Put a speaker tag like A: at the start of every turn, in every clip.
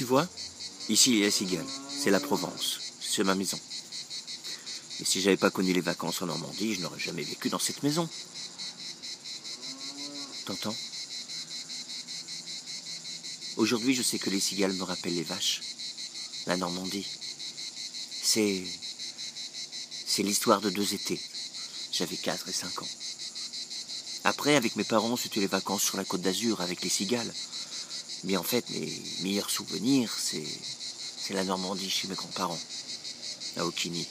A: Tu vois, ici il y a cigale, c'est la Provence, c'est ma maison. Et si j'avais pas connu les vacances en Normandie, je n'aurais jamais vécu dans cette maison. T'entends? Aujourd'hui, je sais que les cigales me rappellent les vaches, la Normandie. C'est. C'est l'histoire de deux étés. J'avais 4 et 5 ans. Après, avec mes parents, c'était les vacances sur la côte d'Azur avec les cigales. Mais en fait, mes meilleurs souvenirs, c'est. La Normandie chez mes grands-parents, à Okini.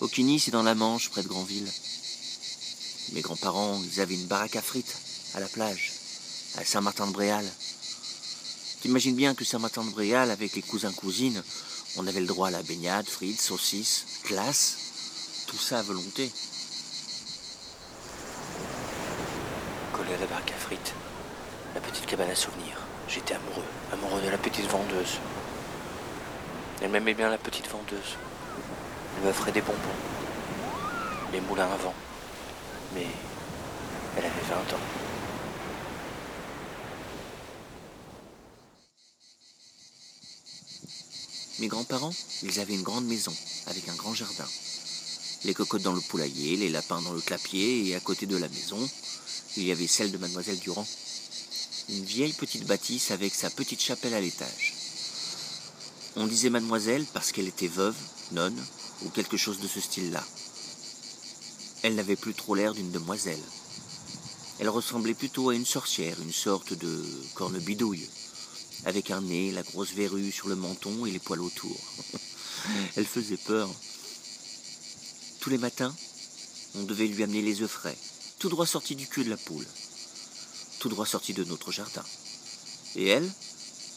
A: Okini, c'est dans la Manche, près de Granville. Mes grands-parents, ils avaient une baraque à frites, à la plage, à Saint-Martin-de-Bréal. T'imagines bien que Saint-Martin-de-Bréal, avec les cousins-cousines, on avait le droit à la baignade, frites, saucisses, glace, tout ça à volonté. Collé à la baraque à frites, la petite cabane à souvenirs. J'étais amoureux, amoureux de la petite vendeuse. Elle m'aimait bien la petite vendeuse. Elle m'offrait des bonbons, les moulins à vent. Mais elle avait 20 ans. Mes grands-parents, ils avaient une grande maison avec un grand jardin. Les cocottes dans le poulailler, les lapins dans le clapier, et à côté de la maison, il y avait celle de mademoiselle Durand. Une vieille petite bâtisse avec sa petite chapelle à l'étage. On disait mademoiselle parce qu'elle était veuve, nonne, ou quelque chose de ce style-là. Elle n'avait plus trop l'air d'une demoiselle. Elle ressemblait plutôt à une sorcière, une sorte de cornebidouille, avec un nez, la grosse verrue sur le menton et les poils autour. Elle faisait peur. Tous les matins, on devait lui amener les œufs frais, tout droit sortis du cul de la poule, tout droit sortis de notre jardin. Et elle,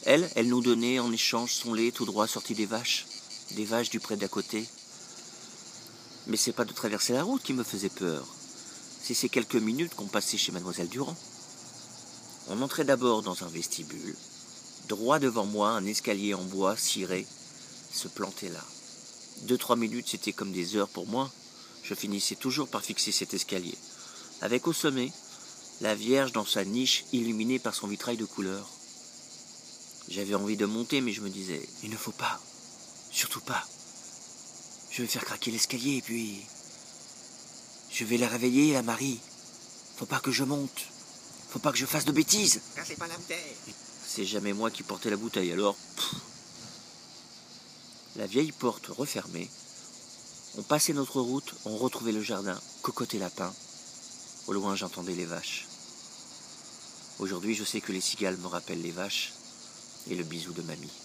A: elle, elle nous donnait en échange son lait tout droit sorti des vaches, des vaches du près d'à côté. Mais c'est pas de traverser la route qui me faisait peur, c'est ces quelques minutes qu'on passait chez mademoiselle Durand. On entrait d'abord dans un vestibule, Droit devant moi, un escalier en bois ciré se plantait là. Deux, trois minutes, c'était comme des heures pour moi. Je finissais toujours par fixer cet escalier. Avec au sommet, la Vierge dans sa niche illuminée par son vitrail de couleur. J'avais envie de monter, mais je me disais, il ne faut pas. Surtout pas. Je vais faire craquer l'escalier et puis. Je vais la réveiller, la Marie. Faut pas que je monte. Faut pas que je fasse de bêtises. C'est jamais moi qui portais la bouteille, alors. La vieille porte refermée. On passait notre route, on retrouvait le jardin, cocotte et lapin. Au loin, j'entendais les vaches. Aujourd'hui, je sais que les cigales me rappellent les vaches et le bisou de mamie.